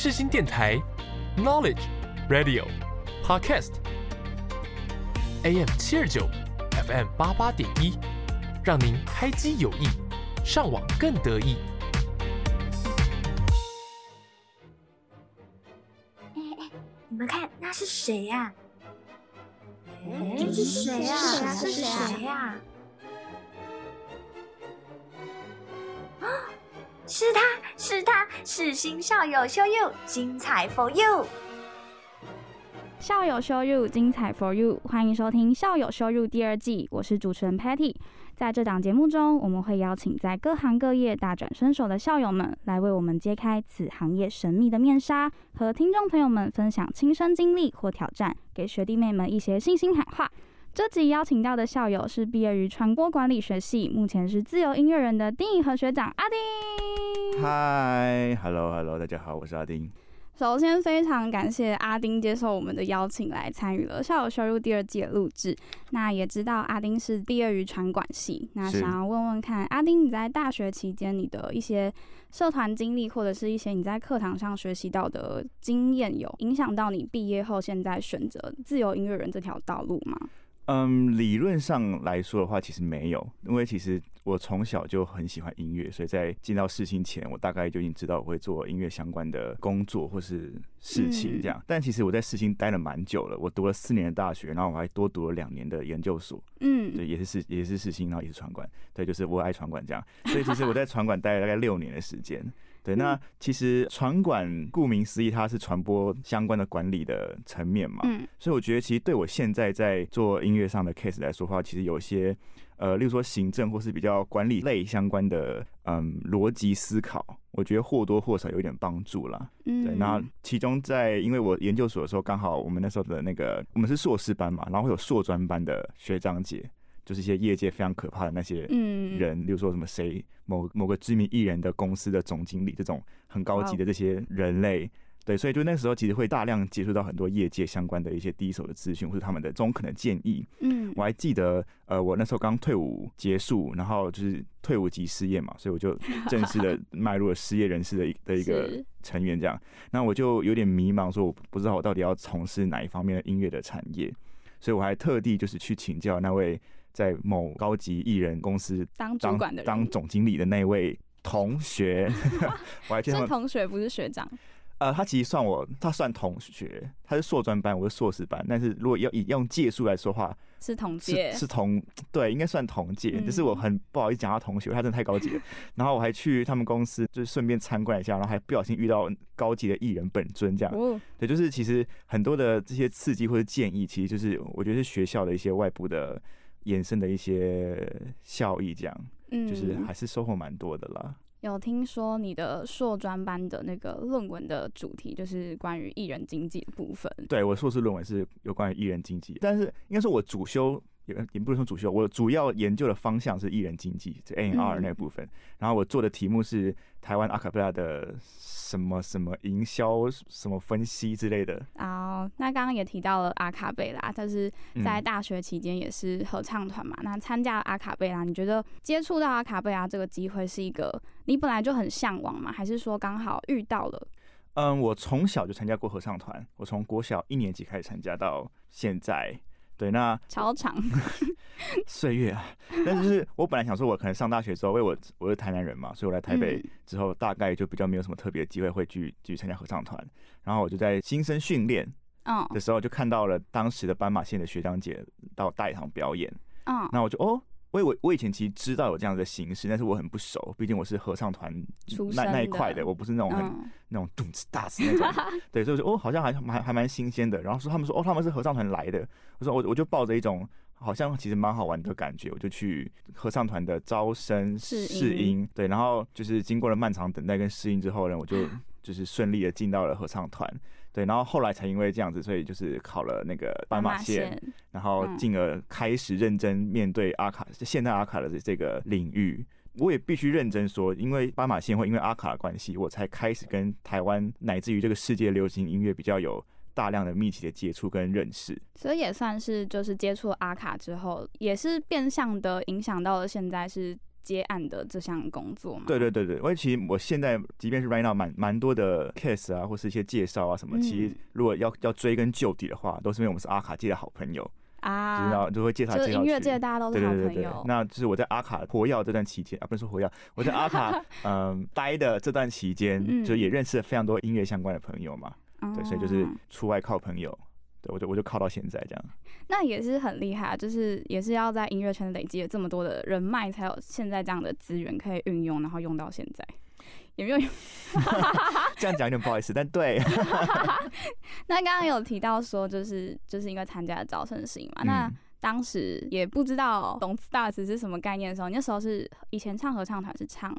世新电台，Knowledge Radio Podcast AM 七二九，FM 八八点一，让您开机有意，上网更得意。哎哎，你们看那是谁呀？哎，是谁呀？是谁呀？啊，是他是他是新校友秀 you 精彩 for you。校友 show you 精彩 for you，欢迎收听校友 show you 第二季，我是主持人 Patty。在这档节目中，我们会邀请在各行各业大展身手的校友们，来为我们揭开此行业神秘的面纱，和听众朋友们分享亲身经历或挑战，给学弟妹们一些信心喊话。这集邀请到的校友是毕业于传播管理学系，目前是自由音乐人的丁以和学长阿丁。嗨，Hello Hello，大家好，我是阿丁。首先，非常感谢阿丁接受我们的邀请来参与了校友收入第二季的录制。那也知道阿丁是毕业于传管系，那想要问问看，阿丁你在大学期间你的一些社团经历，或者是一些你在课堂上学习到的经验，有影响到你毕业后现在选择自由音乐人这条道路吗？嗯，理论上来说的话，其实没有，因为其实我从小就很喜欢音乐，所以在进到世新前，我大概就已经知道我会做音乐相关的工作或是事情这样。但其实我在世新待了蛮久了，我读了四年的大学，然后我还多读了两年的研究所，嗯，对，也是世也是世新，然后也是传管，对，就是我爱传管这样。所以其实我在传管待了大概六年的时间。对，那其实传管顾名思义，它是传播相关的管理的层面嘛。嗯所以我觉得，其实对我现在在做音乐上的 case 来说的话，其实有一些呃，例如说行政或是比较管理类相关的嗯逻辑思考，我觉得或多或少有一点帮助啦。嗯，对，那其中在因为我研究所的时候，刚好我们那时候的那个我们是硕士班嘛，然后会有硕专班的学长姐，就是一些业界非常可怕的那些嗯人，例如说什么谁某某个知名艺人的公司的总经理这种很高级的这些人类。对，所以就那时候其实会大量接触到很多业界相关的一些第一手的资讯，或者他们的中肯的建议。嗯我还记得，呃，我那时候刚退伍结束，然后就是退伍即失业嘛，所以我就正式的迈入了失业人士的一的一个成员这样。那我就有点迷茫，说我不知道我到底要从事哪一方面的音乐的产业，所以我还特地就是去请教那位在某高级艺人公司当主管的人当总经理的那位同学，我还记得同学不是学长，呃，他其实算我，他算同学，他是硕专班，我是硕士班，但是如果要以用届数来说话，是同届，是同对，应该算同届，嗯只是我很不好意思讲他同学，他真的太高级了。然后我还去他们公司，就是顺便参观一下，然后还不小心遇到高级的艺人本尊这样。哦，对，就是其实很多的这些刺激或者建议，其实就是我觉得是学校的一些外部的衍生的一些效益，这样嗯，就是还是收获蛮多的啦。有听说你的硕专班的那个论文的主题就是关于艺人经济的部分，对我硕士论文是有关于艺人经济，但是应该说我主修也也不是说主修，我主要研究的方向是艺人经济，这 A N R 嗯那部分。然后我做的题目是台湾阿卡贝拉的什么什么营销什么分析之类的。哦，那刚刚也提到了阿卡贝拉，但是在嗯大学期间也是合唱团嘛。那参加阿卡贝拉，你觉得接触到阿卡贝拉这个机会是一个你本来就很向往吗？还是说刚好遇到了？嗯，我从小就参加过合唱团，我从国小一年级开始参加到现在。对，那超长，岁月啊，但是我本来想说，我可能上大学之后，因为我我是台南人嘛，所以我来台北嗯。之后，大概就比较没有什么特别的机会会去继续参加合唱团。然后我就在新生训练嗯。的时候，就看到了当时的斑马线的学长姐到大礼堂表演，嗯，那我就哦。我以为我以前其实知道有这样的形式，但是我很不熟，毕竟我是合唱团那那一块的，我不是那种很、嗯。那种动次大次那种，对，所以我说哦，好像还蛮还蛮新鲜的。然后说他们说哦，他们是合唱团来的，我说我我就抱着一种好像其实蛮好玩的感觉，我就去合唱团的招生试音，对，然后就是经过了漫长等待跟试音之后呢，我就 就是顺利的进到了合唱团，对，然后后来才因为这样子，所以就是考了那个斑马线，然后嗯进而开始认真面对阿卡现代阿卡的这个领域。我也必须认真说，因为斑马线会因为阿卡的关系，我才开始跟台湾乃至于这个世界流行音乐比较有大量的密集的接触跟认识。所以也算是就是接触阿卡之后，也是变相的影响到了现在是接案的这项工作吗？对对对对，因为其实我现在即便是 right now 蛮蛮多的 case 啊，或是一些介绍啊什么，嗯其实如果要要追根究底的话，都是因为我们是阿卡界的好朋友，啊知啊，道就会介绍就音乐界大家都是好对对对对朋友，，那就是我在阿卡活跃这段期间啊，不是说活跃，我在阿卡 嗯待的这段期间，嗯。就也认识了非常多音乐相关的朋友嘛，对，所以就是哦。出外靠朋友，对我就我就靠到现在这样。那也是很厉害啊，就是也是要在音乐圈累积了这么多的人脉，才有现在这样的资源可以运用，然后用到现在。有没有？这样讲有点不好意思，但对，那刚刚有提到说，就是就是因为参加了招生型嘛，那嗯当时也不知道懂 stars 是什么概念的时候，你那时候是以前唱合唱团是唱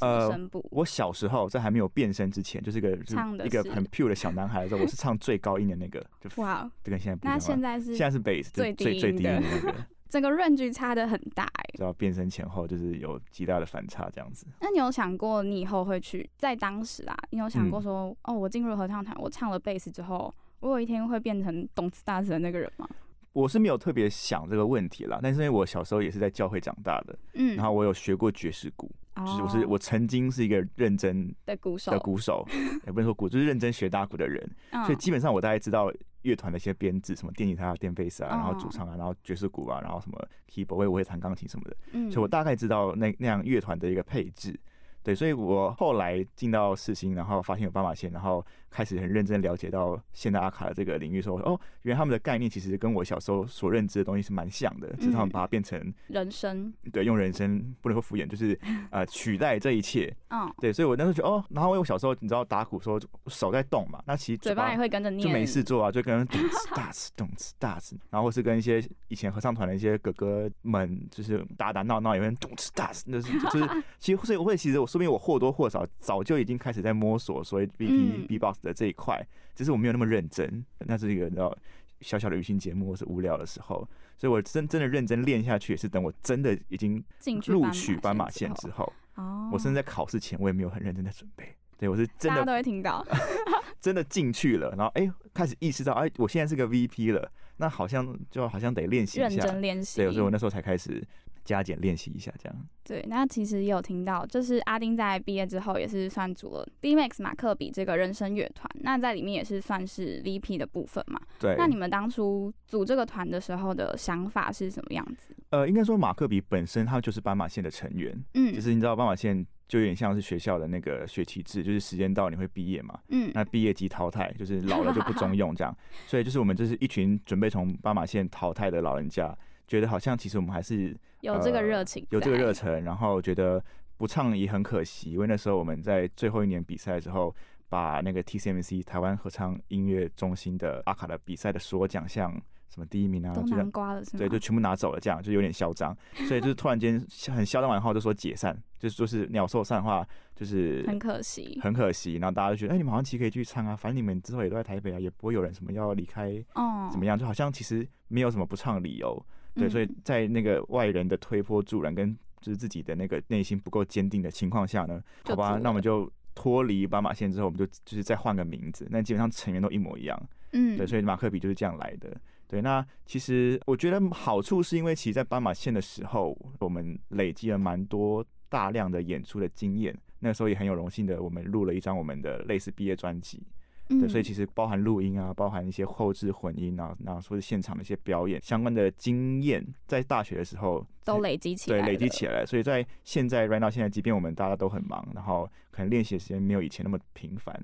呃？我小时候在还没有变身之前，就是一个是唱的一个很 pure 的小男孩的时候，我是唱最高音的那个，就哇，就跟现在不一样那。现在是现在是 bass，就最最最低音音的的那个，整个 range 差的很大哎、知道变身前后就是有极大的反差这样子。那你有想过你以后会去在当时啊，你有想嗯过说，哦，我进入合唱团，我唱了贝斯之后，我有一天会变成懂 stars 的那个人吗？我是没有特别想这个问题啦，但是因为我小时候也是在教会长大的，嗯，然后我有学过爵士鼓，就是我是哦。我曾经是一个认真的鼓手。的鼓手，也不能说鼓，就是认真学打鼓的人，嗯。所以基本上我大概知道乐团的一些编制，什么电吉他、电贝斯啊，然后哦主唱啊，然后爵士鼓啊，然后什么 keyboard，我也我会弹钢琴什么的，嗯。所以我大概知道那那样乐团的一个配置。对，所以我后来进到四星，然后发现有斑马线，然后开始很认真了解到现代阿卡的这个领域，说哦，原来他们的概念其实跟我小时候所认知的东西是蛮像的，只是他们嗯把它变成人生，对用人生不能说敷衍，就是 呃取代这一切。嗯，对，所以我那时候觉得哦，然后因为我小时候你知道打鼓说手在动嘛，那其实嘴巴也会跟着念，就没事做啊，就跟咚哧 大哧咚哧大哧，然后或是跟一些以前合唱团的一些哥哥们，就是打打闹闹，有人咚哧大哧，那是就是 其实所以我会其实我说明我或多或少早就已经开始在摸索所谓 B 嗯。P B box 的这一块，只是我没有那么认真，那是一个你知道小小的娱乐节目或是无聊的时候，所以我真真的认真练下去，也是等我真的已经录取斑马线线之后，哦，我甚至在考试前我也没有很认真的准备。对，我是真的都会听到，真的进去了，然后哎、开始意识到，哎、我现在是个 VP 了，那好像就好像得练习认一下，真练习。对，所以我那时候才开始加减练习一下，这样。对，那其实也有听到，就是阿丁在毕业之后也是算组了 B Max 马克比这个人声乐团，那在里面也是算是 VP 的部分嘛。对，那你们当初组这个团的时候的想法是什么样子？呃，应该说马克比本身他就是斑马线的成员，嗯，就是你知道斑马线就有点像是学校的那个学期制，就是时间到你会毕业嘛，嗯，那毕业即淘汰，就是老了就不中用这样，所以就是我们就是一群准备从斑马线淘汰的老人家，觉得好像其实我们还是有这个呃热情、有这个热，忱，然后觉得不唱也很可惜，因为那时候我们在最后一年比赛的时候，把那个 TCMC 台湾合唱音乐中心的阿卡的比赛的所有奖项，什么第一名啊，都就南瓜了是？对，就全部拿走了，这样就有点嚣张，所以就是突然间很嚣张完后就说解散，就是就是鸟兽散的话，就是很可惜很可惜，然后大家就觉得，哎、你们好像其实可以去唱啊，反正你们之后也都在台北啊，也不会有人什么要离开哦，怎么样，就好像其实没有什么不唱的理由。对，嗯所以在那个外人的推波助澜跟就是自己的那个内心不够坚定的情况下呢，好吧那我们就脱离斑马线之后，我们就就是再换个名字，那基本上成员都一模一样。嗯，对，所以马克笔就是这样来的。对，那其实我觉得好处是因为其实，在斑马线的时候，我们累积了蛮多大量的演出的经验。那个时候也很有荣幸的，我们录了一张我们的类似毕业专辑。对，嗯所以其实包含录音啊，包含一些后置混音啊，然后说是现场的一些表演相关的经验，在大学的时候都累积起来，对累积起来。所以在现在 right now 现在，即便我们大家都很忙，然后可能练习的时间没有以前那么频繁，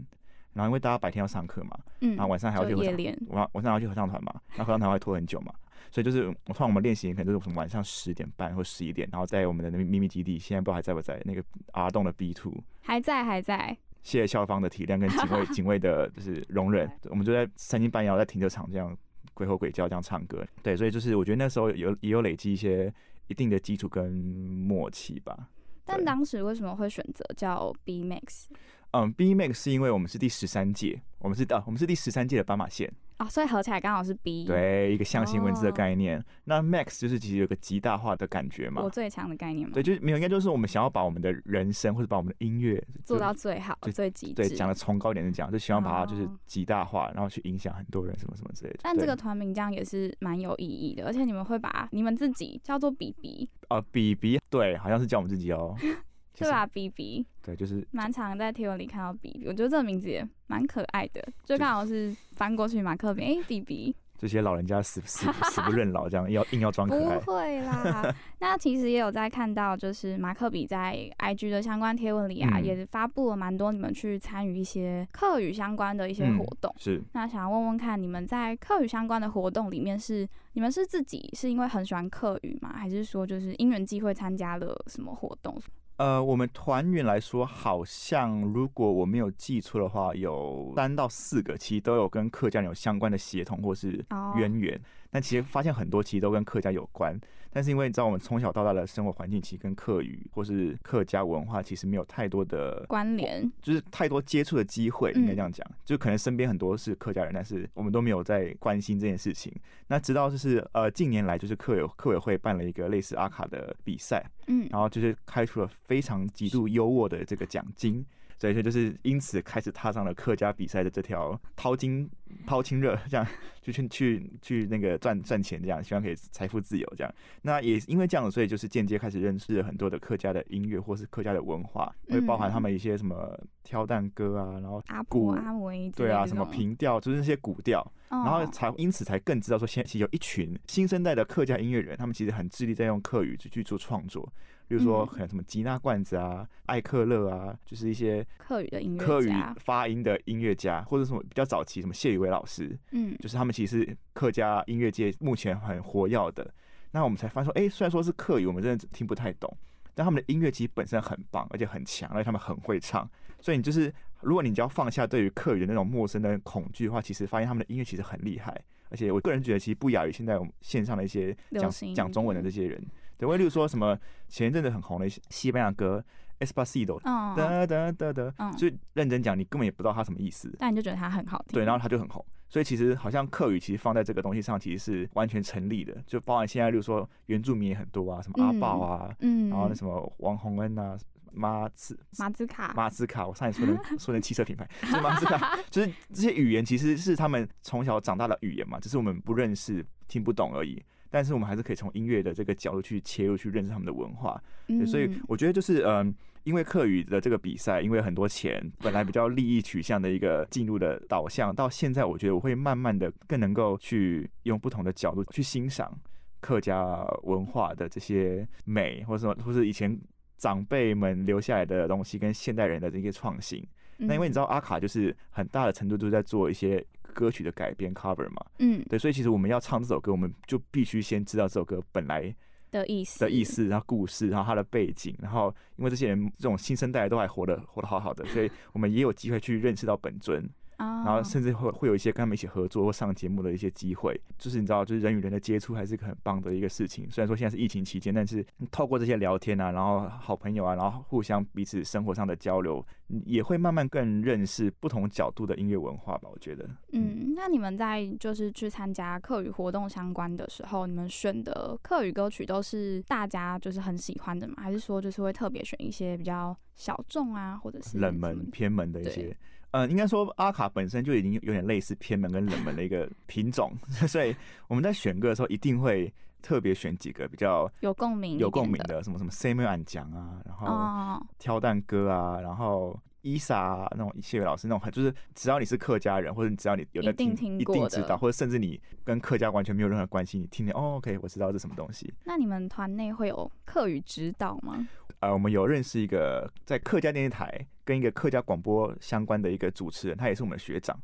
然后因为大家白天要上课嘛，嗯，然后晚上还要去合唱晚晚上要去合唱团嘛，那合唱团会拖很久嘛，所以就是我通常我们练习可能就是从晚上十点半或十一点，然后在我们的那个秘密基地，现在不知道还在不在那个 R 栋的 B two。还在还在，谢谢校方的体谅跟警卫 警卫的就是容忍，我们就在三更半夜在停车场这样鬼吼鬼叫这样唱歌，对，所以就是我觉得那时候有也有累积一些一定的基础跟默契吧。但当时为什么会选择叫 B Max？嗯，B Max 是因为我们是第十三届，我们是啊，我们是第十三届的斑马线，哦，所以合起来刚好是 B。，对，一个象形文字的哦概念。那 Max 就是其实有个极大化的感觉嘛我。最强的概念嘛，对，就是没有，应该就是我们想要把我们的人生或者把我们的音乐做到最好、最极致。对讲的崇高一点的讲，就希望把它就是哦极大化，然后去影响很多人什么什么之类的。但这个团名这样也是蛮有意义的，而且你们会把你们自己叫做比比，呃，，BB，对，好像是叫我们自己哦，就 是对吧？？B B，对，就是蛮常在贴文里看到 B B，，我觉得这个名字也蛮可爱的，就刚好是翻过去马克笔，哎、，BB，这些老人家死死死不认老，这样要硬要装可爱不。会啦。那其实也有在看到，就是马克笔在 IG 的相关贴文里啊，嗯也发布了蛮多你们去参与一些课语相关的一些嗯活动。是，那想要问问看，你们在课语相关的活动里面是，你们是自己是因为很喜欢课语吗？还是说就是因缘际会参加了什么活动？呃，我们团员来说，好像如果我没有记错的话，有三到四个，其实都有跟客家人有相关的协同或是哦渊源。但其实发现很多其实都跟客家有关，但是因为你知道我们从小到大的生活环境其实跟客语或是客家文化其实没有太多的关联就是太多接触的机会，嗯应该这样讲，就可能身边很多是客家人，但是我们都没有在关心这件事情。那直到就是呃近年来，就是客委客委会办了一个类似阿卡的比赛，嗯，然后就是开出了非常极度优渥的这个奖金，所以说就是因此开始踏上了客家比赛的这条淘金淘金热，这样就去去去那个赚赚钱，这样希望可以财富自由这样。那也因为这样，所以就是间接开始认识了很多的客家的音乐或是客家的文化，会包含他们一些什么挑担歌啊，然后阿鼓婆、阿维对啊什么平调，就是那些古调。然然后才因此才更知道说，现在其实有一群新生代的客家音乐人，他们其实很致力在用客语去去做创作，比如说嗯可能什么吉娜罐子啊、艾克勒啊，就是一些客语的音乐客语家发音的音乐家，或者什么比较早期什么谢宇威老师，嗯，就是他们其实是客家音乐界目前很活跃的。那我们才发现说，哎、虽然说是客语，我们真的听不太懂，但他们的音乐其实本身很棒，而且很强，而且他们很会唱。所以你就是，如果你只要放下对于客语的那种陌生的恐惧的话，其实发现他们的音乐其实很厉害。而且我个人觉得，其实不亚于现在我们线上的一些讲讲中文的这些人。对，我例如说什么前一阵子很红的西西班牙歌《Espacito》，嗯，哒哒哒哒，嗯所以认真讲，你根本也不知道它什么意思。但你就觉得它很好听，对，然后它就很红。所以其实好像客语其实放在这个东西上，其实是完全成立的，就包含现在，例如说原住民也很多啊，什么阿豹啊，嗯，然后那什么王洪恩啊，马兹马兹卡，马兹卡，我上一次说成 说成汽车品牌，是马兹卡，就是这些语言其实是他们从小长大的语言嘛，只是我们不认识、听不懂而已。但是我们还是可以从音乐的这个角度去切入，去认识他们的文化。对，所以嗯我觉得就是嗯，因为课语的这个比赛，因为很多钱，本来比较利益取向的一个进入的导向，到现在我觉得我会慢慢的更能够去用不同的角度去欣赏客家文化的这些美，或者说或是以前长辈们留下来的东西，跟现代人的这些创新。那因为你知道阿卡就是很大的程度都是在做一些歌曲的改编 cover 嘛，嗯。对，所以其实我们要唱这首歌，我们就必须先知道这首歌本来的意思的意，思，然后故事，然后它的背景，然后因为这些人这种新生代都还活得活得好好的，所以我们也有机会去认识到本尊，然然后甚至会会有一些跟他们一起合作或上节目的一些机会，就是你知道，就是人与人的接触还是很棒的一个事情。虽然说现在是疫情期间，但是透过这些聊天啊，然后好朋友啊，然后互相彼此生活上的交流，也会慢慢更认识不同角度的音乐文化吧。我觉得，嗯，那你们在就是去参加课语活动相关的时候，你们选的课语歌曲都是大家就是很喜欢的吗？还是说就是会特别选一些比较小众啊，或者是冷门偏门的一些。呃，应该说阿卡本身就已经有点类似偏门跟冷门的一个 品种，所以我们在选歌的时候一定会特别选几个比较有共鸣有共鸣的的，什么什么 Samuel 安讲啊，然后哦，挑担歌啊，然后伊莎、啊、那种谢伟老师那种很，就是只要你是客家人，或者你只要你有在一定听，听过的一定知道，或者甚至你跟客家完全没有任何关系，你听听哦，OK，我知道这是什么东西。那你们团内会有客语指导吗？呃，我们有认识一个在客家电视台跟一个客家广播相关的一个主持人，他也是我们的学长，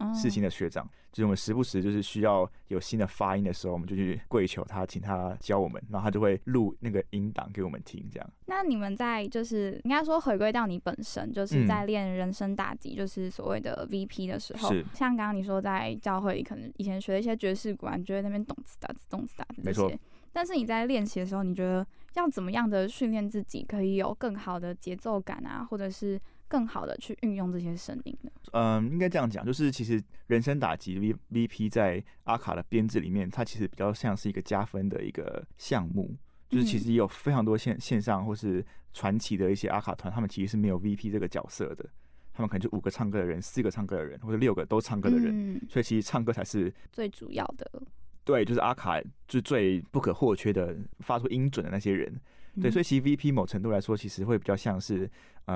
嗯世新的学长。就是我们时不时就是需要有新的发音的时候，我们就去跪求他，请他教我们，然后他就会录那个音档给我们听，这样。那你们在就是应该说回归到你本身，就是嗯在练人声打击，就是所谓的 VP 的时候，像刚刚你说在教会里可能以前学的一些爵士鼓啊，你觉得那边动次打次动次打次这没错些，但是你在练习的时候，你觉得要怎么样的训练自己，可以有更好的节奏感啊，或者是更好的去运用这些声音呢？嗯，应该这样讲，就是其实人生打击 V V P 在阿卡的编制里面，它其实比较像是一个加分的一个项目。就是其实也有非常多线线上或是传奇的一些阿卡团，他们其实是没有 V P 这个角色的，他们可能就五个唱歌的人，四个唱歌的人，或者六个都唱歌的人，嗯，所以其实唱歌才是最主要的。对，就是阿卡就是最不可或缺的，发出音准的那些人。对，所以其实 V P 某程度来说，其实会比较像是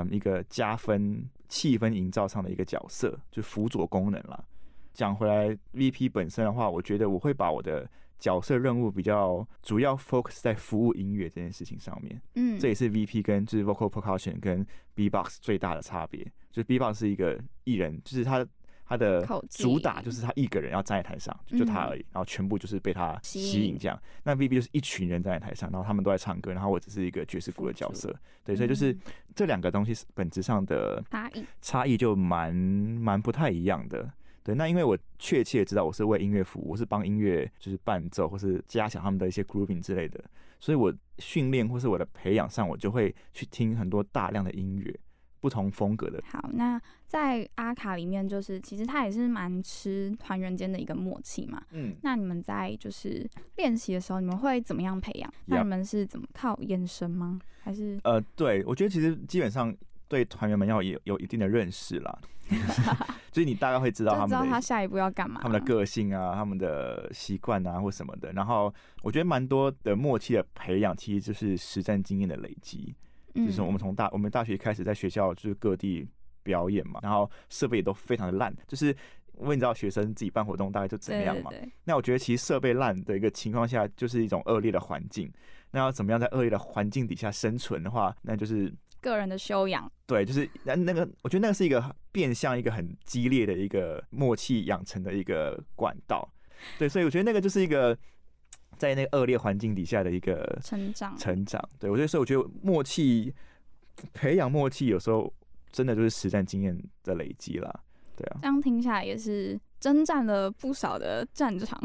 嗯一个加分气氛营造上的一个角色，就辅佐功能啦。讲回来，V P 本身的话，我觉得我会把我的角色任务比较主要 focus 在服务音乐这件事情上面。嗯，这也是 V P 跟就是 vocal percussion 跟 B box 最大的差别。就是 B box 是一个艺人，就是他他的主打就是他一个人要站在台上，就就他而已，然后全部就是被他吸吸引引这样。那 V B 就是一群人站在台上，然后他们都在唱歌，然后我只是一个爵士鼓的角色。对，所以就是嗯这两个东西是本质上的差异。差异就蛮蛮不太一样的。对，那因为我确切知道我是为音乐服务，我是帮音乐就是伴奏或是加强他们的一些 grooving 之类的，所以我训练或是我的培养上，我就会去听很多大量的音乐，不同风格的。好，那在阿卡里面，就是其实他也是蛮吃团员间的一个默契嘛。嗯，那你们在就是练习的时候，你们会怎么样培养？那你们是怎么靠眼神吗？还是呃，对，我觉得其实基本上对团员们要有有一定的认识啦，就是你大概会知道他们知道他下一步要干嘛？他们的个性啊，他们的习惯啊，或什么的。然后我觉得蛮多的默契的培养，其实就是实战经验的累积。嗯就是我们从大我们大学开始在学校就是各地表演嘛，然后设备也都非常的烂，就是因为你知道学生自己办活动大概就怎么样嘛。那我觉得其实设备烂的一个情况下，就是一种恶劣的环境。那要怎么样在恶劣的环境底下生存的话，那就是个人的修养。对，就是那那个，我觉得那个是一个变相一个很激烈的一个默契养成的一个管道。对，所以我觉得那个就是一个在那个恶劣环境底下的一个成长成长。对我觉得，所以我觉得默契培养默契，有时候真的就是实战经验的累积啦。对啊，这样听下来也是征战了不少的战场。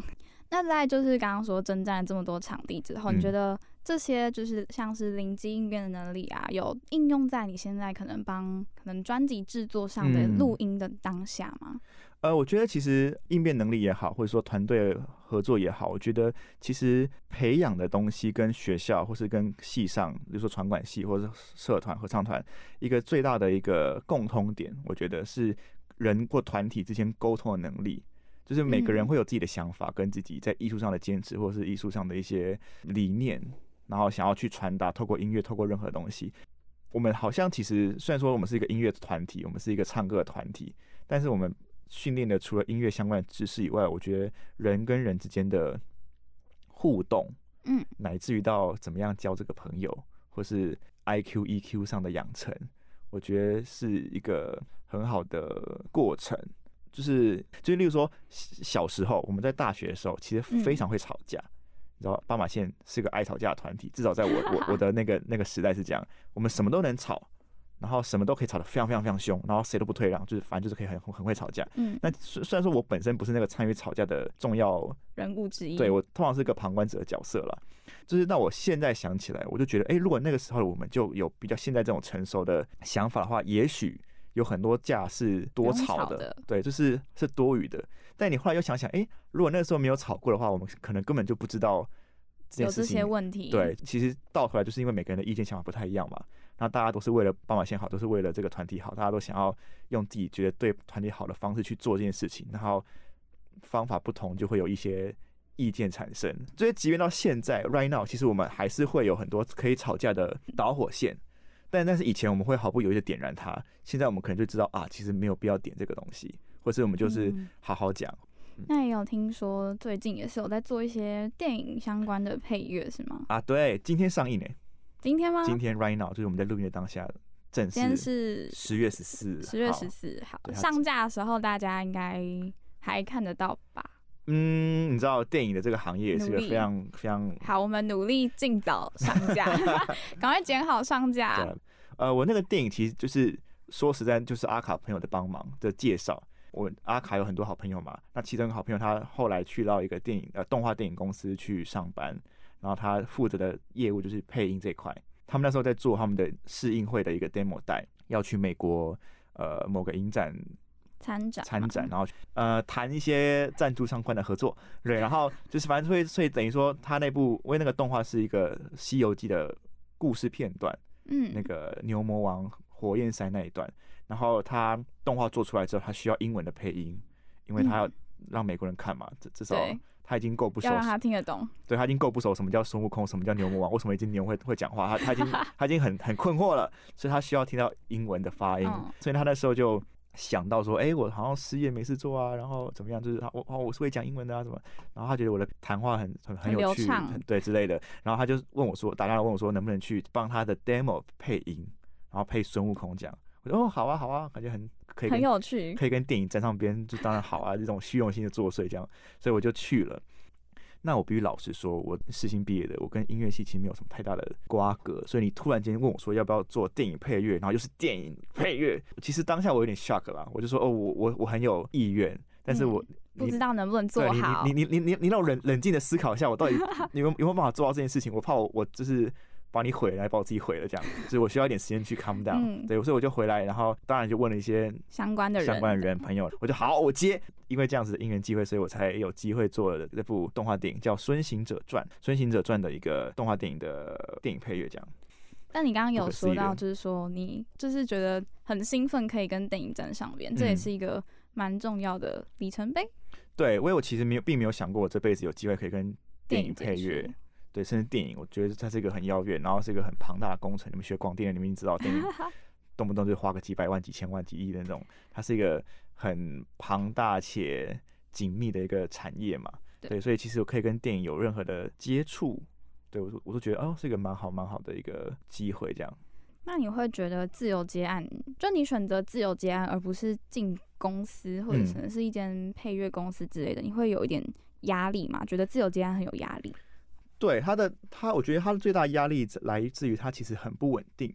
那在就是刚刚说征战了这么多场地之后，嗯你觉得这些就是像是灵机应变的能力啊，有应用在你现在可能帮可能专辑制作上的嗯录音的当下吗？呃，我觉得其实应变能力也好，或者说团队合作也好，我觉得其实培养的东西跟学校或是跟系上，比如说传管系或者是社团、合唱团，一个最大的一个共通点，我觉得是人或团体之间沟通的能力。就是每个人嗯会有自己的想法，跟自己在艺术上的坚持，或者是艺术上的一些理念，然后想要去传达，透过音乐，透过任何东西。我们好像其实虽然说我们是一个音乐团体，我们是一个唱歌的团体，但是我们训练的除了音乐相关的知识以外，我觉得人跟人之间的互动，嗯，乃至于到怎么样交这个朋友，或是 I Q E Q 上的养成，我觉得是一个很好的过程。就是就，例如说小时候我们在大学的时候，其实非常会吵架。你知道，斑马线是个爱吵架的团体，至少在我我我的那个那个时代是这样，我们什么都能吵，然后什么都可以吵得非常非常非常凶，然后谁都不退让，就是反正就是可以很很会吵架。嗯，那虽虽然说我本身不是那个参与吵架的重要，人物之一。对我通常是个旁观者的角色了。就是那我现在想起来，我就觉得，哎、如果那个时候我们就有比较现在这种成熟的想法的话，也许有很多架是多吵的，对，就是是多余的。但你后来又想想，哎、如果那个时候没有吵过的话，我们可能根本就不知道有这些。问题。对，其实到头来就是因为每个人的意见想法不太一样嘛，然后大家都是为了斑马线好，都是为了这个团体好，大家都想要用自己觉得对团体好的方式去做这件事情，然后方法不同就会有一些意见产生。所以即便到现在，right now，其实我们还是会有很多可以吵架的导火线，但但是以前我们会毫不犹豫的点燃它，现在我们可能就知道啊，其实没有必要点这个东西，或是我们就是嗯好好讲。那也有听说最近也是有在做一些电影相关的配乐，是吗？啊，对，今天上映呢，今天吗？今天 right now 就是我们在录音的当下正今天式是十月十四，十月十四号上架的时候，大家应该还看得到吧？嗯，你知道电影的这个行业也是个非常非常好，我们努力尽早上架，赶快剪好上架呃，我那个电影其实就是说实在，就是阿卡朋友的帮忙的介绍。我阿卡有很多好朋友嘛，那其中一个好朋友他后来去到一个电影呃动画电影公司去上班，然后他负责的业务就是配音这一块。他们那时候在做他们的试映会的一个 demo 带，要去美国呃某个影展参展参展，然后呃谈一些赞助相关的合作，对，然后 就是反正会所以等于说他那部因为那个动画是一个《西游记》的故事片段，嗯，那个牛魔王火焰山那一段，然后他动画做出来之后，他需要英文的配音，因为他要让美国人看嘛，至至少对他已经够不熟要，让他听得懂。对他已经够不熟什么叫孙悟空，什么叫牛魔王，为什么一只牛会会讲话，他他已经他已经很很困惑了，所以他需要听到英文的发音，嗯。所以他那时候就想到说，哎、我好像失业没事做啊，然后怎么样，就是他我哦我是会讲英文的啊什么，然后他觉得我的谈话很很很很有趣，很对之类的，然后他就问我说，打电话问我说能不能去帮他的 demo 配音，然后配孙悟空讲，我说哦好啊好啊，感觉很可以很跟有趣，可以跟电影沾上边，就当然好啊，这种虚荣心的作祟这样，所以我就去了。那我必须老实说，我世新毕业的，我跟音乐系其实没有什么太大的瓜葛，所以你突然间问我说要不要做电影配乐，然后又是电影配乐，其实当下我有点 shock 啦，我就说哦，我我我很有意愿，但是我、不知道能不能做好。你你你你你你让我冷冷静的思考一下，我到底 有有没有办法做到这件事情？我怕我我就是把你毁了，还把我自己毁了，这样，所以我需要一点时间去 calm down、嗯对，所以我就回来，然后当然就问了一些相关的人，相关的人朋友，我就好，我接。因为这样子的因缘机会，所以我才有机会做了这部动画电影，叫《孙行者传》。《孙行者传》的一个动画电影的电影配乐，这样。但你刚刚有说到，就是说你就是觉得很兴奋，可以跟电影站上边，这也嗯是一个蛮重要的里程碑。对，因为我其实没有，并没有想过我这辈子有机会可以跟电影配乐触。对，甚至电影，我觉得它是一个很遥远，然后是一个很庞大的工程。你们学广电的，你们知道，电影 动不动就花个几百万、几千万、几亿的那种，它是一个很庞大且紧密的一个产业嘛。对对，所以其实我可以跟电影有任何的接触，对我都我都觉得哦，是一个蛮好蛮好的一个机会，这样。那你会觉得自由接案，就你选择自由接案，而不是进公司或者嗯可能是一间配乐公司之类的，你会有一点压力吗？觉得自由接案很有压力？对他的他，我觉得他的最大压力来自于他其实很不稳定。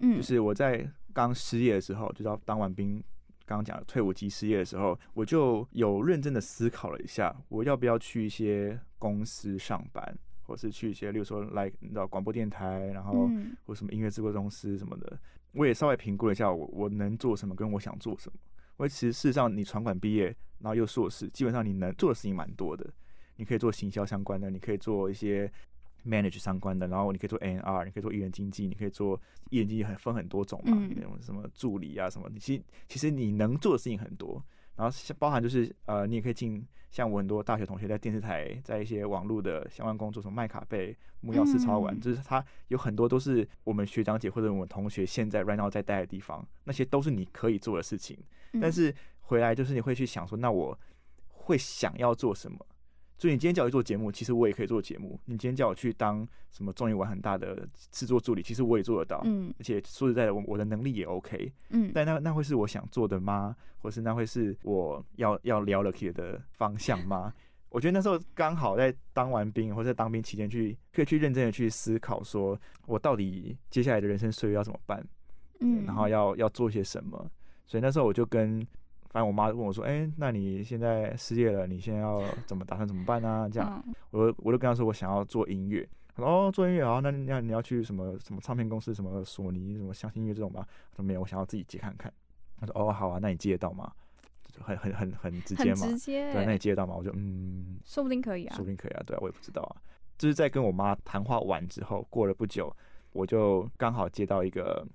嗯，就是我在刚失业的时候，就是当完兵，刚刚讲的退伍期失业的时候，我就有认真的思考了一下，我要不要去一些公司上班，或是去一些，例如说来你知道广播电台，然后嗯或什么音乐制作公司什么的，我也稍微评估了一下我我能做什么，跟我想做什么。因为其实事实上，你传管毕业，然后又硕士，基本上你能做的事情蛮多的。你可以做行销相关的，你可以做一些 manage 相关的，然后你可以做 N R，你可以做艺人经济，你可以做艺人经济很分很多种嘛，嗯那种什么助理啊什么，你其实其实你能做的事情很多，然后像包含就是呃，你也可以进像我很多大学同学在电视台，在一些网络的相关工作，什么麦卡贝、木曜四超玩，嗯就是它有很多都是我们学长姐或者我们同学现在 right now 在待的地方，那些都是你可以做的事情。嗯但是回来就是你会去想说，那我会想要做什么？所以你今天叫我去做节目，其实我也可以做节目。你今天叫我去当什么综艺玩很大的制作助理，其实我也做得到。嗯而且说实在的，我我的能力也 OK。嗯，但那那会是我想做的吗？或是那会是我要要聊了起的方向吗？我觉得那时候刚好在当完兵或者在当兵期间去，可以去认真的去思考，说我到底接下来的人生岁月要怎么办？嗯，然后要要做些什么。所以那时候我就跟，反正我妈问我说：“哎、那你现在失业了，你现在要 怎么打算怎么办呢、这样，嗯我就我就跟她说我想要做音乐。她说：“哦，做音乐好，那那你要去什么什么唱片公司，什么索尼、什么相信音乐这种吗？”我说：“没有，我想要自己接看看。”她说：“哦，好啊，那你接得到吗？”就很很很很直接嘛，直接，对啊，那你接得到吗？我就嗯，说不定可以啊说不。定可以啊，对啊，我也不知道啊。就是在跟我妈谈话完之后，过了不久，我就刚好接到一个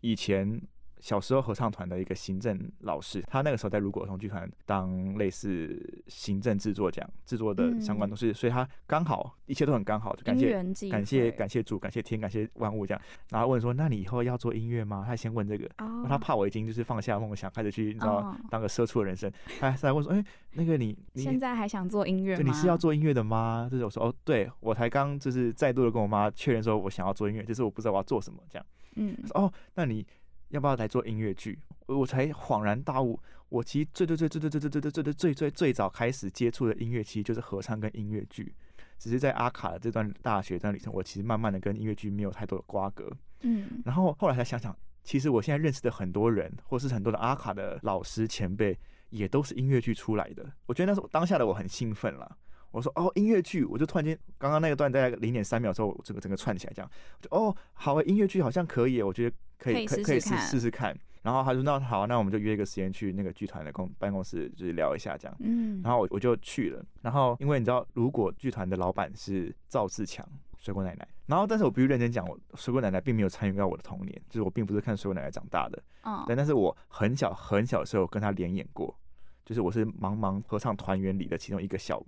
以前小时候合唱团的一个行政老师，他那个时候在如果儿童剧团当类似行政制作奖制作的相关东西，所以他刚好一切都很刚好，就感谢感谢感谢主，感谢天，感谢万物这样。然后问说，那你以后要做音乐吗？他先问这个，哦，他怕我已经就是放下梦想，开始去你知道哦当个社畜的人生，他还问说，哎、那个你你现在还想做音乐？你是要做音乐的吗？就是我说哦，对我才刚就是再度的跟我妈确认说我想要做音乐，就是我不知道我要做什么这样。嗯哦，那你要不要来做音乐剧？我我才恍然大悟，我其实最最最最最最最最最最最最最最早开始接触的音乐，其实就是合唱跟音乐剧。只是在阿卡的这段大学这段旅程，我其实慢慢的跟音乐剧没有太多的瓜葛。嗯然后后来才想想，其实我现在认识的很多人，或是很多的阿卡的老师前辈，也都是音乐剧出来的。我觉得那时候当下的我很兴奋啦。我说哦，音乐剧，我就突然间刚刚那个段大概零点三秒之后，整个整个串起来，这样，我就哦，好啊，音乐剧好像可以，我觉得可以可以试可以试试看试试看。然后他说那好，那我们就约一个时间去那个剧团的公办公室，就是聊一下这样。嗯，然后我我就去了，然后因为你知道，如果剧团的老板是赵自强。水果奶奶，然后但是我必须认真讲，我水果奶奶并没有参与到我的童年，就是我并不是看水果奶奶长大的，嗯，但但是我很小很小的时候跟她连演过，就是我是茫茫合唱团员里的其中一个小，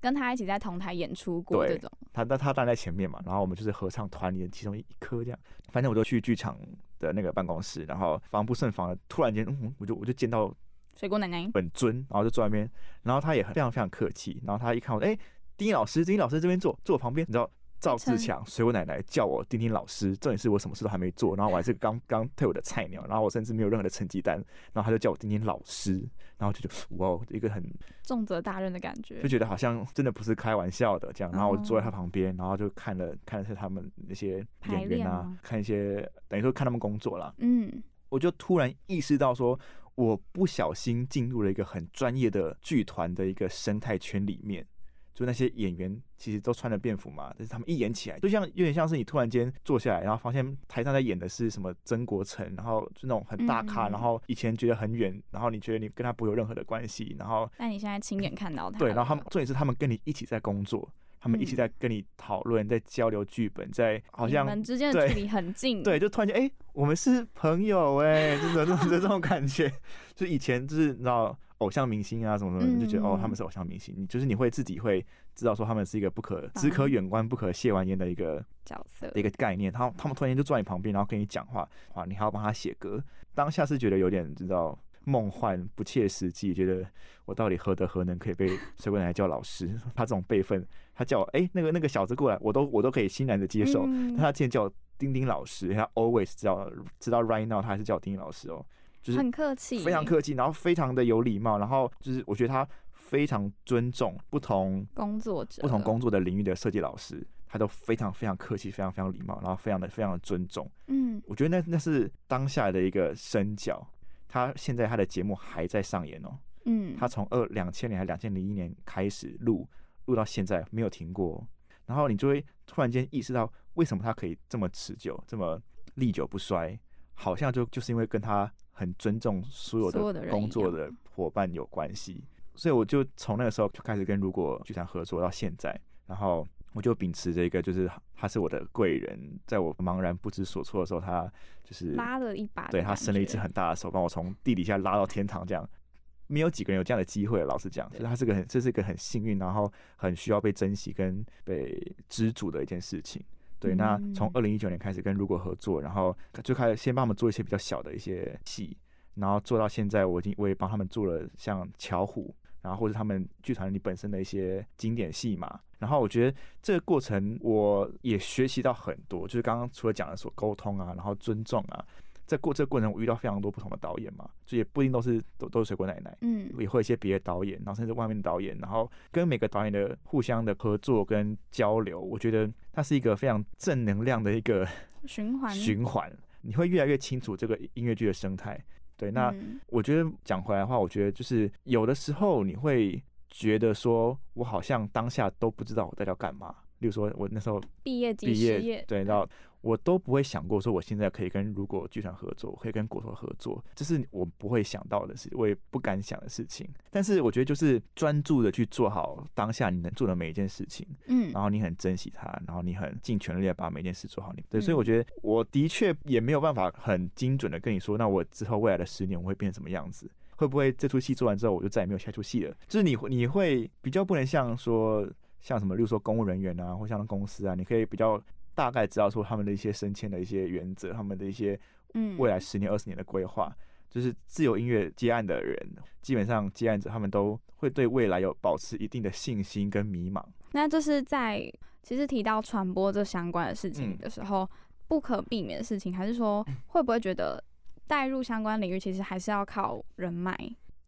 跟他一起在同台演出过对这种，他他他站在前面嘛，然后我们就是合唱团里的其中一颗这样，反正我就去剧场的那个办公室，然后防不胜防的，突然间，嗯，我就我就见到水果奶奶，本尊，然后就坐在那边，然后他也很非常非常客气，然后他一看我，哎、丁丁老师，丁丁老师这边坐，坐我旁边，你知道。赵志强、随我奶奶叫我丁丁老师，重点是我什么事都还没做，然后我还是刚刚退伍的菜鸟，然后我甚至没有任何的成绩单，然后他就叫我丁丁老师，然后就觉得哇，一个很重责大任的感觉就，觉得好像真的不是开玩笑的这样，然后我就坐在他哦旁边，然后就看了看了他们那些演员啊，看一些等于说看他们工作啦，嗯，我就突然意识到说，我不小心进入了一个很专业的剧团的一个生态圈里面。就那些演员其实都穿着便服嘛，但是他们一演起来，就像有点像是你突然间坐下来，然后发现台上在演的是什么曾国成，然后就那种很大咖，嗯然后以前觉得很远，然后你觉得你跟他不有任何的关系，然后但你现在亲眼看到他，对，然后他们。重点是他们跟你一起在工作，他们一起嗯。在跟你讨论，在交流剧本，在好你像们之间的对距离很近，对，就突然间，哎、我们是朋友、哎，就是有这种这种感觉。就以前就是你知道偶像明星啊什么什么你，就觉得哦嗯他们是偶像明星，你就是你会自己会知道说他们是一个不可只可远观不可亵玩焉的一个角色的一个概念。他他们突然间就坐在你旁边，然后跟你讲话，哇，你还要帮他写歌，当下是觉得有点知道。梦幻不切实际，觉得我到底何德何能可以被 水果奶奶叫老师？他这种辈分，他叫我哎、那个那个小子过来，我都我都可以欣然的接受。嗯但他竟然叫我丁丁老师，他 always 知道知道 right now 他还是叫我丁丁老师哦，就是很客气，非常客气，然后非常的有礼貌，然后就是我觉得他非常尊重不同工作者，不同工作的领域的设计老师，他都非常非常客气，非常非常礼貌，然后非常的非常的尊重。嗯，我觉得那那是当下的一个身教。他现在他的节目还在上演哦，嗯，他从二两千年还两千零一年开始录，录到现在没有停过哦。然后你就会突然间意识到，为什么他可以这么持久，这么历久不衰？好像就就是因为跟他很尊重所有的工作的伙伴有关系。所以我就从那个时候就开始跟如果剧团合作到现在，然后我就秉持着一个，就是他是我的贵人，在我茫然不知所措的时候，他就是拉了一把对他伸了一只很大的手，把我从地底下拉到天堂，这样没有几个人有这样的机会。老实讲，就是他是个很，这是一个很幸运，然后很需要被珍惜跟被知足的一件事情。对，那从嗯二零一九年开始跟如果合作，然后就开始先帮我们做一些比较小的一些戏，然后做到现在，我已经我也帮他们做了像巧虎，然后或者他们剧团里本身的一些经典戏嘛。然后我觉得这个过程我也学习到很多，就是刚刚除了讲的所沟通啊，然后尊重啊，在过这个过程我遇到非常多不同的导演嘛，就也不一定都是都都是水果奶奶，嗯，也会有一些别的导演，然后甚至外面的导演，然后跟每个导演的互相的合作跟交流，我觉得它是一个非常正能量的一个 循环循环，你会越来越清楚这个音乐剧的生态。对，那嗯我觉得讲回来的话，我觉得就是有的时候你会觉得说，我好像当下都不知道我在要干嘛。例如说，我那时候毕业及毕业对，然后我都不会想过说我现在可以跟如果剧团合作，可以跟果陀合作，这是我不会想到的事，我也不敢想的事情。但是我觉得就是专注的去做好当下你能做的每一件事情，嗯然后你很珍惜它，然后你很尽全力的把每件事做好你。对，所以嗯我觉得我的确也没有办法很精准的跟你说，那我之后未来的十年我会变成什么样子。会不会这出戏做完之后，我就再也没有下出戏了？就是你会你会比较不能像说像什么，例如说公务人员啊，或像公司啊，你可以比较大概知道说他们的一些升迁的一些原则，他们的一些嗯未来十年、二十年的规划。就是自由音乐接案的人，基本上接案者他们都会对未来有保持一定的信心跟迷茫。那这是在其实提到传播这相关的事情嗯的时候，不可避免的事情，还是说会不会觉得带入相关领域，其实还是要靠人脉？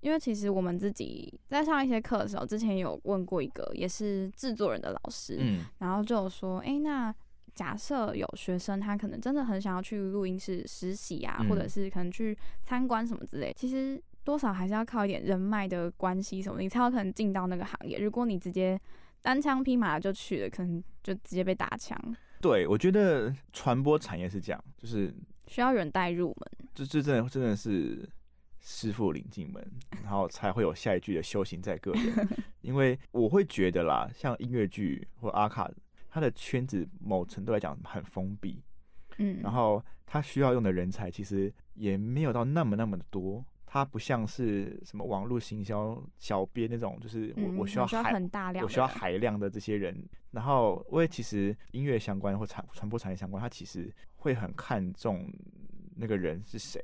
因为其实我们自己在上一些课的时候，之前有问过一个也是制作人的老师，嗯然后就有说，诶，那假设有学生他可能真的很想要去录音室实习啊，嗯或者是可能去参观什么之类，其实多少还是要靠一点人脉的关系什么，你才有可能进到那个行业。如果你直接单枪匹马就去了，可能就直接被打枪。对，我觉得传播产业是这样，就是需要人带入门。这这真的真的是师傅领进门，然后才会有下一句的修行在个人。因为我会觉得啦，像音乐剧或阿卡，他的圈子某程度来讲很封闭，嗯，然后他需要用的人才其实也没有到那么那么的多。它不像是什么网络行销小编那种，就是我、嗯我需要需要海很大量的，我需要海量的这些人，然后因为其实音乐相关或传传播产业相关，它其实会很看重那个人是谁，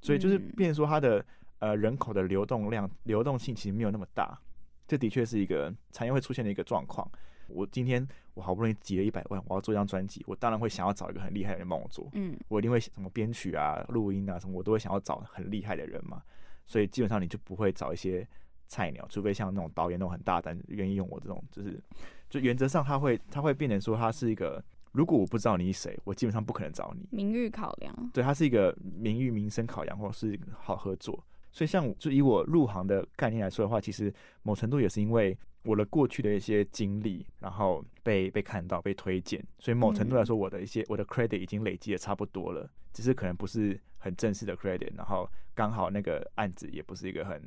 所以就是嗯变成说它的呃人口的流动量流动性其实没有那么大，这的确是一个产业会出现的一个状况。我今天我好不容易集了一百万，我要做一张专辑，我当然会想要找一个很厉害的人帮我做，嗯我一定会什么编曲啊、录音啊什么，我都会想要找很厉害的人嘛。所以基本上你就不会找一些菜鸟，除非像那种导演那种很大胆，愿意用我这种，就是就原则上他会他会变成说他是一个，如果我不知道你是谁，我基本上不可能找你。名誉考量，对，它是一个名誉名声考量，或者是好合作。所以像我就以我入行的概念来说的话，其实某程度也是因为我的过去的一些经历，然后被被看到、被推荐，所以某程度来说，我的一些我的 credit 已经累积的差不多了，只是可能不是很正式的 credit，然后刚好那个案子也不是一个很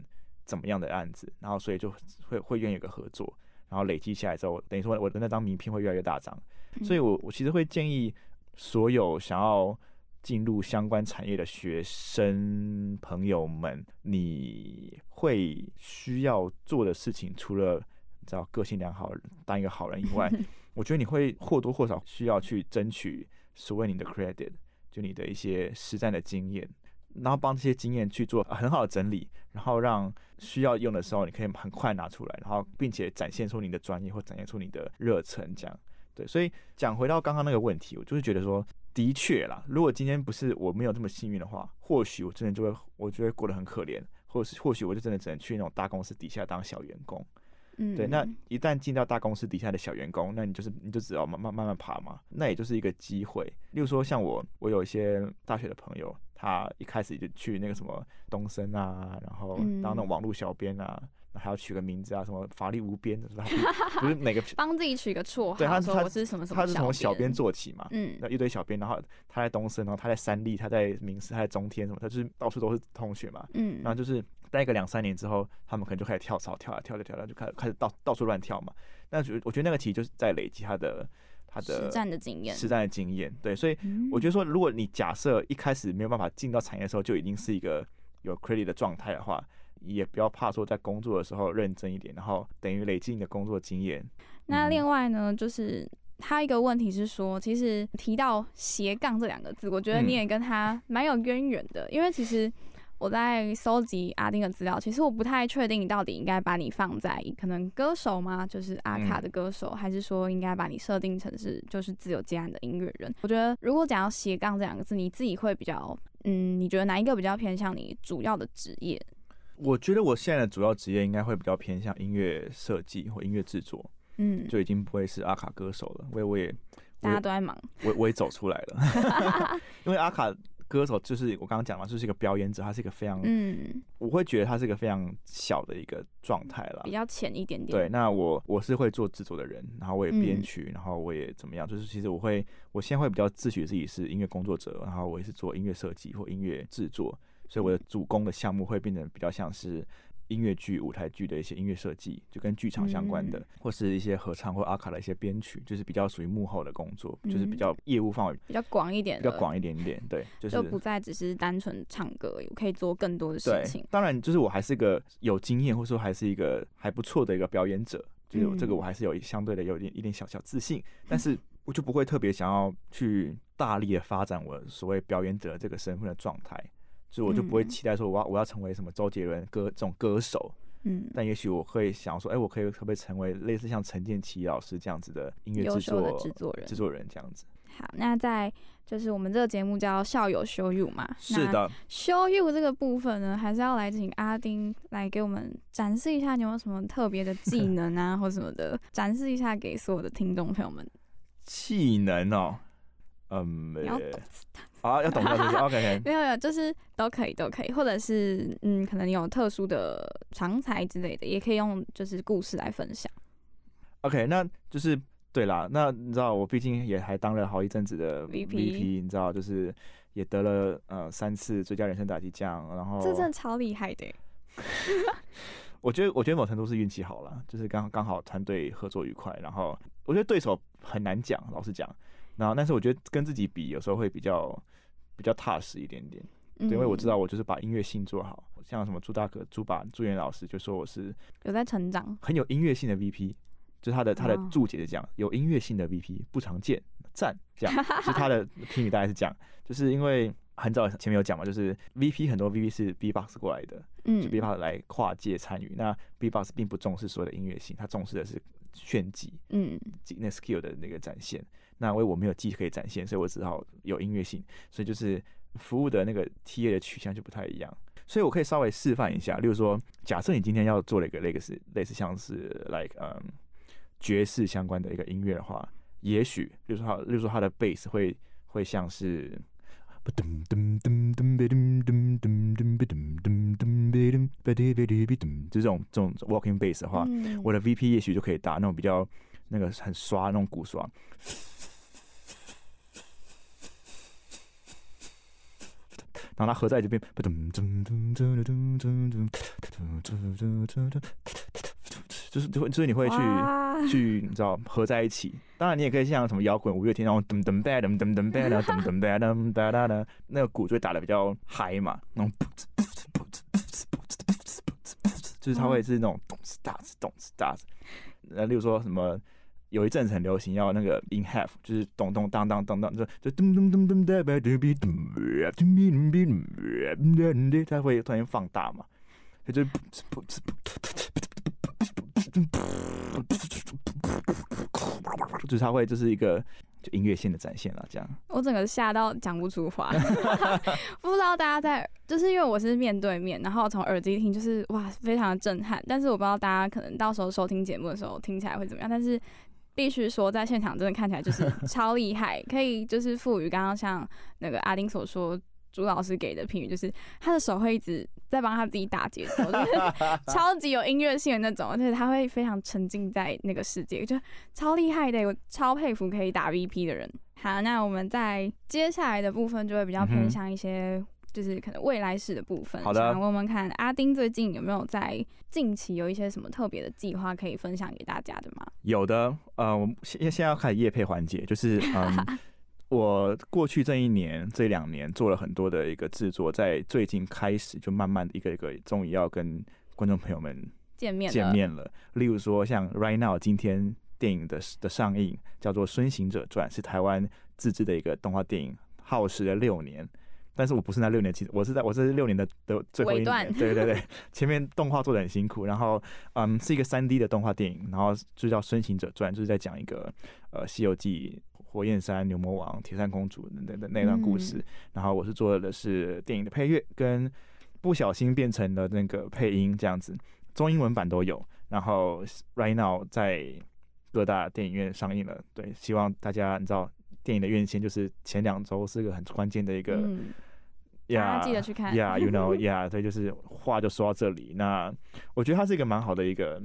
怎么样的案子，然后所以就会会愿意有个合作，然后累积下来之后，等于说我的那张名片会越来越大张。所以我我其实会建议所有想要进入相关产业的学生朋友们，你会需要做的事情，除了你知道个性良好、当一个好人以外，我觉得你会或多或少需要去争取所谓你的 credit，就你的一些实战的经验，然后帮这些经验去做很好的整理，然后让需要用的时候你可以很快拿出来，然后并且展现出你的专业或展现出你的热忱，这样。对，所以讲回到刚刚那个问题，我就是觉得说，的确啦，如果今天不是我没有这么幸运的话，或许我真的就会，我就会过得很可怜，或是或许我就真的只能去那种大公司底下当小员工。嗯，对，那一旦进到大公司底下的小员工，那你就是你就只要慢慢慢慢爬嘛，那也就是一个机会。例如说，像我，我有一些大学的朋友，他一开始就去那个什么东森啊，然后当那种网络小编啊，还要取个名字啊，什么法力无边的，是吧？不是每个 帮自己取个绰号，对他他说我是什么什么，他是从小编，做起嘛，嗯那一堆小编，然后他在东森，然后他在三立，他在明视，他在中天什么，他就是到处都是同学嘛。嗯，然后就是待个两三年之后，他们可能就开始跳槽，跳啊跳着跳着，就开始开始到到处乱跳嘛。那觉我觉得那个其实就是在累积他的他的实战的经验，实战的经验。对，所以嗯我觉得说，如果你假设一开始没有办法进到产业的时候就已经是一个有 credit 的状态的话，也不要怕说在工作的时候认真一点，然后等于累积你的工作经验。那嗯另外呢，就是他一个问题是说，其实提到斜杠这两个字，我觉得嗯你也跟他蛮有渊源的，因为其实我在搜集阿丁的资料，其实我不太确定你到底应该把你放在可能歌手吗？就是阿卡的歌手，还是说应该把你设定成是就是自由接案的音乐人？我觉得如果讲到斜杠这两个字，你自己会比较嗯，你觉得哪一个比较偏向你主要的职业？我觉得我现在的主要职业应该会比较偏向音乐设计或音乐制作，嗯，就已经不会是阿卡歌手了，因为我也大家都在忙，我我也走出来了，因为阿卡歌手就是我刚刚讲了，就是一个表演者，他是一个非常，嗯，我会觉得他是一个非常小的一个状态啦比。较浅一点点。对，那我我是会做制作的人，然后我也编嗯曲，然后我也怎么样，就是其实我会，我现在会比较自诩自己是音乐工作者，然后我也是做音乐设计或音乐制作，所以我的主攻的项目会变得比较像是音乐剧、舞台剧的一些音乐设计，就跟剧场相关的，嗯。或是一些合唱或阿卡的一些编曲，就是比较属于幕后的工作，就是比嗯较业务范围比较广一点，比较广一点点，对，就是。就不再只是单纯唱歌，我可以做更多的事情。，当然就是我还是个有经验，或者说还是一个还不错的一个表演者，就是这个嗯我还是有相对的有点一点小小自信，但是我就不会特别想要去大力的发展我所谓表演者这个身份的状态，就是我就不会嗯期待说我要我要成为什么周杰伦歌这种歌手，嗯，但也许我会想说，哎、我可以可不可以成为类似像陈建奇老师这样子的音乐制优秀的作制作人制作人这样子？好，那在就是我们这个节目叫校友 show you 嘛，是的，，show you 这个部分呢，还是要来请阿丁来给我们展示一下，你有没有什么特别的技 能啊，或什么的，展示一下给所有的听众朋友们。技能哦，嗯，你要呃懂啊，要懂到这些，OK。没有没有，就是都可以都可以，或者是嗯，可能你有特殊的长才之类的，也可以用就是故事来分享。OK，那就是对啦。那你知道，我毕竟也还当了好一阵子的 VP 你知道，就是也得了呃三次最佳人生打击奖，然后这真的超厉害的。我觉得我觉得某程度是运气好了，就是刚刚好团队合作愉快，然后我觉得对手很难讲，老实讲，然后但是我觉得跟自己比有时候会比较比较踏实一点点，对，因为我知道嗯。我就是把音乐性做好，像什么朱大哥、朱把、朱元老师就说我是有在成长。很有音乐性的 VP，就是他的他的哦。注解是这样，有音乐性的 VP 不常见，赞，这样 是他的评语大概是这样，就是因为很早前面有讲嘛，就是 VP 很多 VP 是 B-box 过来的，就嗯 B-box 来跨界参与，那 B-box 并不重视所有的音乐性，他重视的是炫技，嗯，技那 skill 的那个展现。那因为我没有技可以展现，所以我只好有音乐性，所以就是服务的那个 TA 的取向就不太一样。所以我可以稍微示范一下，例如说，假设你今天要做了一个类似类似像是 like 嗯爵士相关的一个音乐的话，也许，例如说它，例如说它的 bass 会会像是。就这种这种 walking bass 的话，嗯我的 VP 也许就可以打那种比较那个很刷那种鼓刷，然后它合在这边，就是就会就是你会去去你知道合在一起。当然你也可以像什么摇滚五月天那种噔噔噔噔噔噔噔噔噔噔噔噔哒哒哒，那个鼓就会打的比较嗨嘛，那种就是它会是那种咚哧大哧咚哧大哧。呃，例如说什么。有一阵子很流行要那个 in half，就是咚咚当当当当，就就咚咚咚咚哒吧嘟比咚吧嘟比咚咚吧，它会突然放大嘛，它就就是它会就是一个就音乐性的展现了，这样。我整个吓到讲不出话，不知道大家在，就是因为我是面对面，然后从耳机听，就是哇，非常的震撼。但是我不知道大家可能到时候收听节目的时候听起来会怎么样，但是必须说在现场真的看起来就是 超厉害，可以就是赋予刚刚像那个阿丁所说。朱老师给的评语就是，他的手会一直在帮他自己打节奏，就是 超级有音乐性的那种，而且他会非常沉浸在那个世界，就超厉害的，我超佩服可以打 VP 的人。好，那我们在接下来的部分就会比较偏向一些，就是可能未来式的部分。好的想问问看，阿丁最近有没有在近期有一些什么特别的计划可以分享给大家的吗？有的，呃，我们现现在要开始夜配环节，就是 嗯，我过去这一年、这两年做了很多的一个制作，在最近开始就慢慢的一个一个，终于要跟观众朋友们见面见面了。例如说，像 Right Now 今天电影的的上映叫做《孙行者传》，是台湾自制的一个动画电影，耗时了六年。但是我不是那六年，其实我是在我是六年的的最后一年，对对对，前面动画做的很辛苦，然后嗯是一个三 D 的动画电影，然后就叫《孙行者传》，就是在讲一个呃《西游记》火焰山、牛魔王、铁扇公主等等的那段故事，嗯。然后我是做的是电影的配乐，跟不小心变成了那个配音这样子，中英文版都有。然后 right now 在各大电影院上映了，对，希望大家你知道电影的院线就是前两周是一个很关键的一个嗯，大呀家记得去看呀，you know 呀，对，就是话就说到这里。那我觉得它是一个蛮好的一个。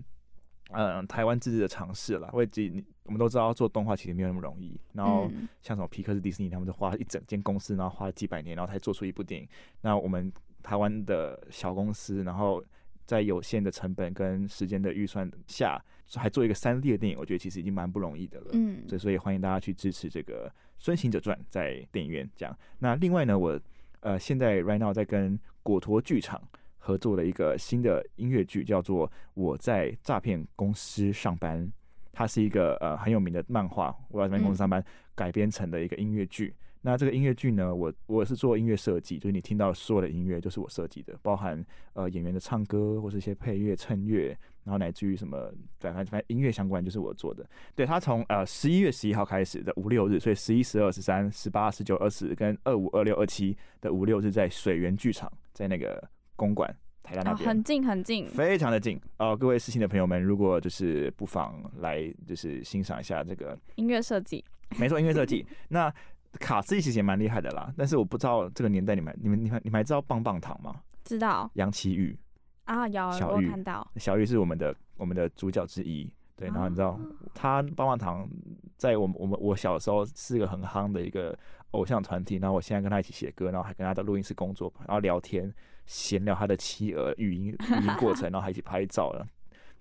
嗯，台湾自制的尝试啦，我自己我们都知道做动画其实没有那么容易，然后嗯像什么皮克斯、迪士尼，他们就花一整间公司，然后花了几百年，然后才做出一部电影。那我们台湾的小公司，然后在有限的成本跟时间的预算下，还做一个三 D 的电影，我觉得其实已经蛮不容易的了。嗯对，所以欢迎大家去支持这个《孙行者传》在电影院这样。那另外呢，我呃现在 right now 在跟果陀剧场合作了一个新的音乐剧，叫做《我在诈骗公司上班》。它是一个呃很有名的漫画，我在诈骗公司上班改编成的一个音乐剧。那这个音乐剧呢，我我是做音乐设计，就是你听到所有的音乐就是我设计的，包含呃演员的唱歌或是一些配乐、衬乐，然后乃至于什么反正反正音乐相关就是我做的。对，它从呃十一月十一号开始的五六日，所以十一、十二、十三、十八、十九、二十跟二五、二六、二七的五六日在水源剧场，在那个公馆台大那哦，边。很近很近，非常的近哦、各位事情的朋友们，如果就是不妨来就是欣赏一下这个，音乐设计，没错，音乐设计。那卡斯其实也蛮厉害的啦，但是我不知道这个年代你们你们你们你们还知道棒棒糖吗？知道杨奇玉，啊，有我有小玉看到，小玉是我们的我们的主角之一。对，然后你知道哦他棒棒糖在我们我们我小时候是一个很夯的一个偶像团体，然后我现在跟他一起写歌，然后还跟他在录音室工作，然后聊天闲聊他的企鹅语音语音过程，然后还一起拍照了。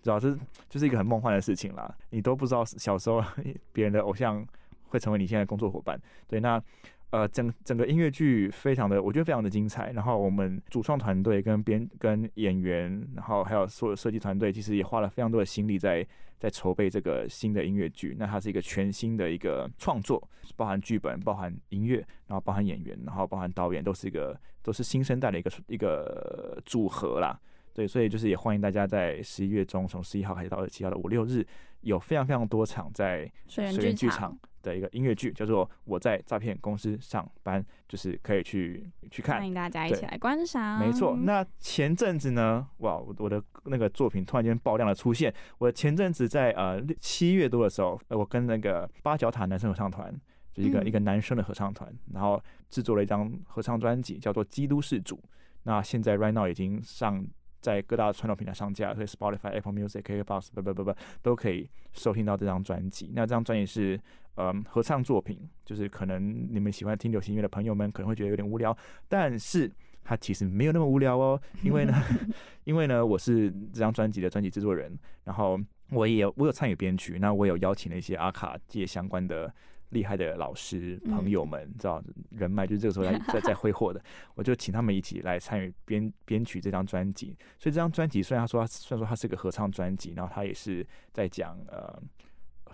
主要是就是一个很梦幻的事情啦，你都不知道小时候 别人的偶像会成为你现在的工作伙伴。对，那呃整整个音乐剧非常的，我觉得非常的精彩。然后我们主创团队跟编跟演员，然后还有所有设计团队，其实也花了非常多的心力在在筹备这个新的音乐剧。那它是一个全新的一个创作，包含剧本、包含音乐，然后包含演员，然后包含导演，都是一个都是新生代的一个一个组合啦。对，所以就是也欢迎大家在十一月中，从十一号开始到二十七号的五六日，有非常非常多场在水源剧场场的一个音乐剧，叫做《我在诈骗公司上班》，就是可以去去看欢。迎大家一起来观赏。没错，那前阵子呢，哇，我我的那个作品突然间爆量的出现。我前阵子在呃七月多的时候，呃我跟那个八角塔男生合唱团，就是一个、嗯一个男生的合唱团，然后制作了一张合唱专辑，叫做《基督是主》。那现在 right now 已经上在各大传统平台上架，所以 Spotify、Apple Music、KKBox 不不不不都可以收听到这张专辑。那这张专辑是嗯合唱作品，就是可能你们喜欢听流行音乐的朋友们可能会觉得有点无聊，但是它其实没有那么无聊哦，因为呢，因为呢我是这张专辑的专辑制作人，然后我也有我有参与编曲，那我有邀请了一些阿卡界相关的。厉害的老师嗯朋友们，知道人脉 就是这个时候在在在挥霍的，我就请他们一起来参与编编曲这张专辑。所以这张专辑虽然他说他虽然说它是个合唱专辑，然后他也是在讲呃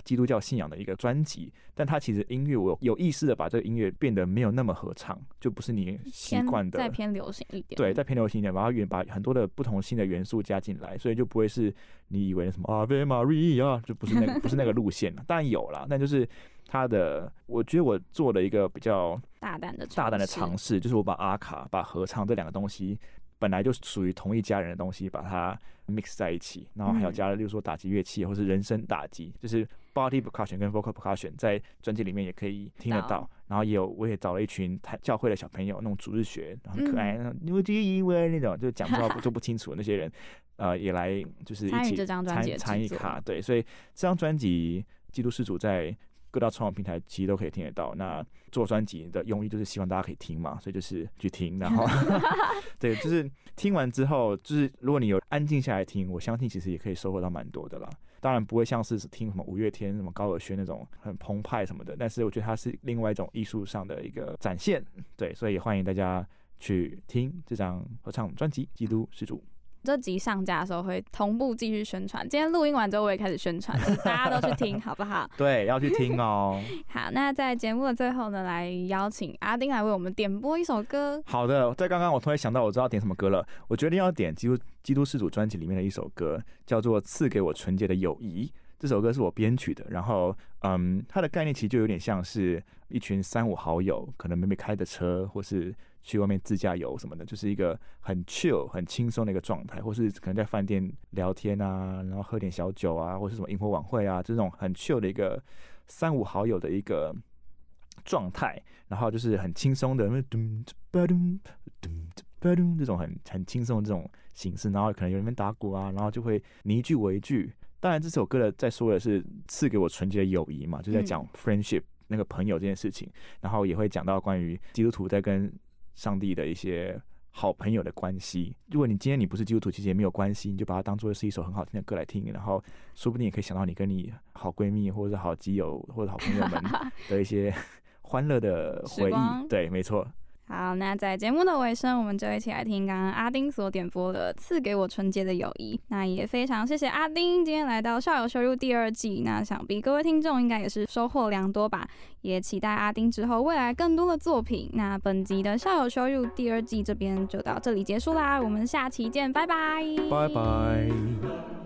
基督教信仰的一个专辑，但它其实音乐我有有意识的把这个音乐变得没有那么合唱，就不是你习惯的再偏流行一点。对，再偏流行一点，把它元把很多的不同新的元素加进来，所以就不会是你以为的什么 Ave Maria，就不是那个 不是那个路线了。当然有啦，但就是它的，我觉得我做了一个比较大胆的大胆的尝试，就是我把阿卡、把合唱这两个东西本来就属于同一家人的东西，把它 mix 在一起，然后还有嗯。加了，例如说打击乐器或是人声打击，就是 body percussion 跟 vocal percussion 在专辑里面也可以听得到到。然后也有，我也找了一群台教会的小朋友，那种主日学，很可爱，嗯。那种牛鸡英文那种，就讲不到就不清楚的那些人，呃，也来就是一起参与这张专辑参参与卡，对，所以这张专辑《基督世主》在各大传统平台其实都可以听得到。那做专辑的用意就是希望大家可以听嘛，所以就是去听，然后 对，就是听完之后，就是如果你有安静下来听，我相信其实也可以收获到蛮多的啦。当然不会像是听什么五月天、什么高尔宣那种很澎湃什么的，但是我觉得它是另外一种艺术上的一个展现，对，所以也欢迎大家去听这张合唱专辑《基督施主》。这集上架的时候会同步继续宣传。今天录音完之后，我也开始宣传了，大家都去听，好不好？对，要去听哦。好，那在节目的最后呢，来邀请阿丁来为我们点播一首歌。好的，在刚刚我突然想到，我知道点什么歌了。我决定要点基督基督世主专辑里面的一首歌，叫做《赐给我纯洁的友谊》。这首歌是我编曲的，然后嗯，它的概念其实就有点像是一群三五好友，可能妹妹开的车，或是去外面自驾游什么的，就是一个很 chill、很轻松的一个状态，或是可能在饭店聊天啊，然后喝点小酒啊，或是什么萤火晚会啊，这种很 chill 的一个三五好友的一个状态，然后就是很轻松的，这种很很轻松的这种形式，然后可能有人打鼓啊，然后就会你一句我一句。当然，这首歌的在说的是赐给我纯洁的友谊嘛，就在讲 friendship 那个朋友这件事情，然后也会讲到关于基督徒在跟上帝的一些好朋友的关系。如果你今天你不是基督徒，其实也没有关系，你就把它当做是一首很好听的歌来听，然后说不定也可以想到你跟你好闺蜜或者是好基友或者好朋友们 的一些欢乐的回忆。对，没错。好，那在节目的尾声，我们就一起来听刚刚阿丁所点播的《赐给我纯洁的友谊》。那也非常谢谢阿丁今天来到《校友收入》第二季，那想必各位听众应该也是收获良多吧。也期待阿丁之后未来更多的作品。那本集的《校友收入》第二季这边就到这里结束啦，我们下期见，拜拜，拜拜。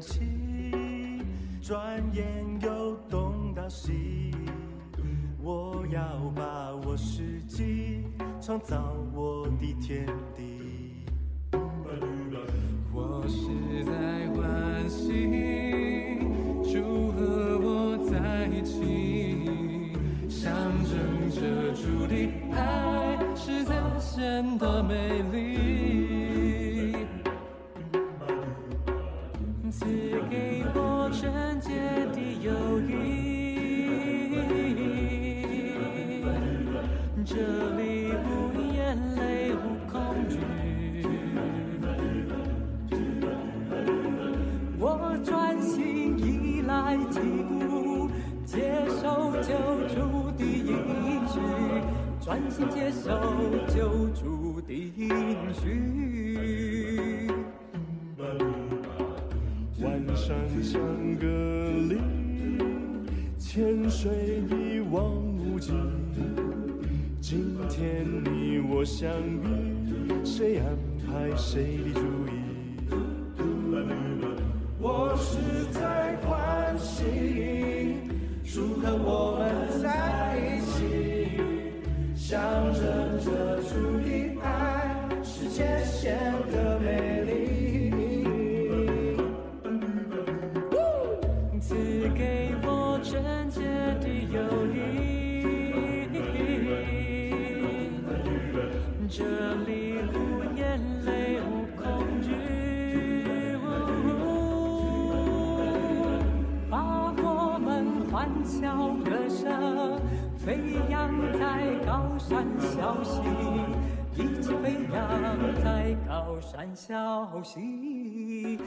气，转眼又东到西。我要把我世纪创造我的天地。我是在欢喜，就和我在一起，象征着主的爱是怎现的美丽。请接受救助的应许。晚上像个里，潜水一望无际。今天你我相遇，谁安排谁的主？小山小溪，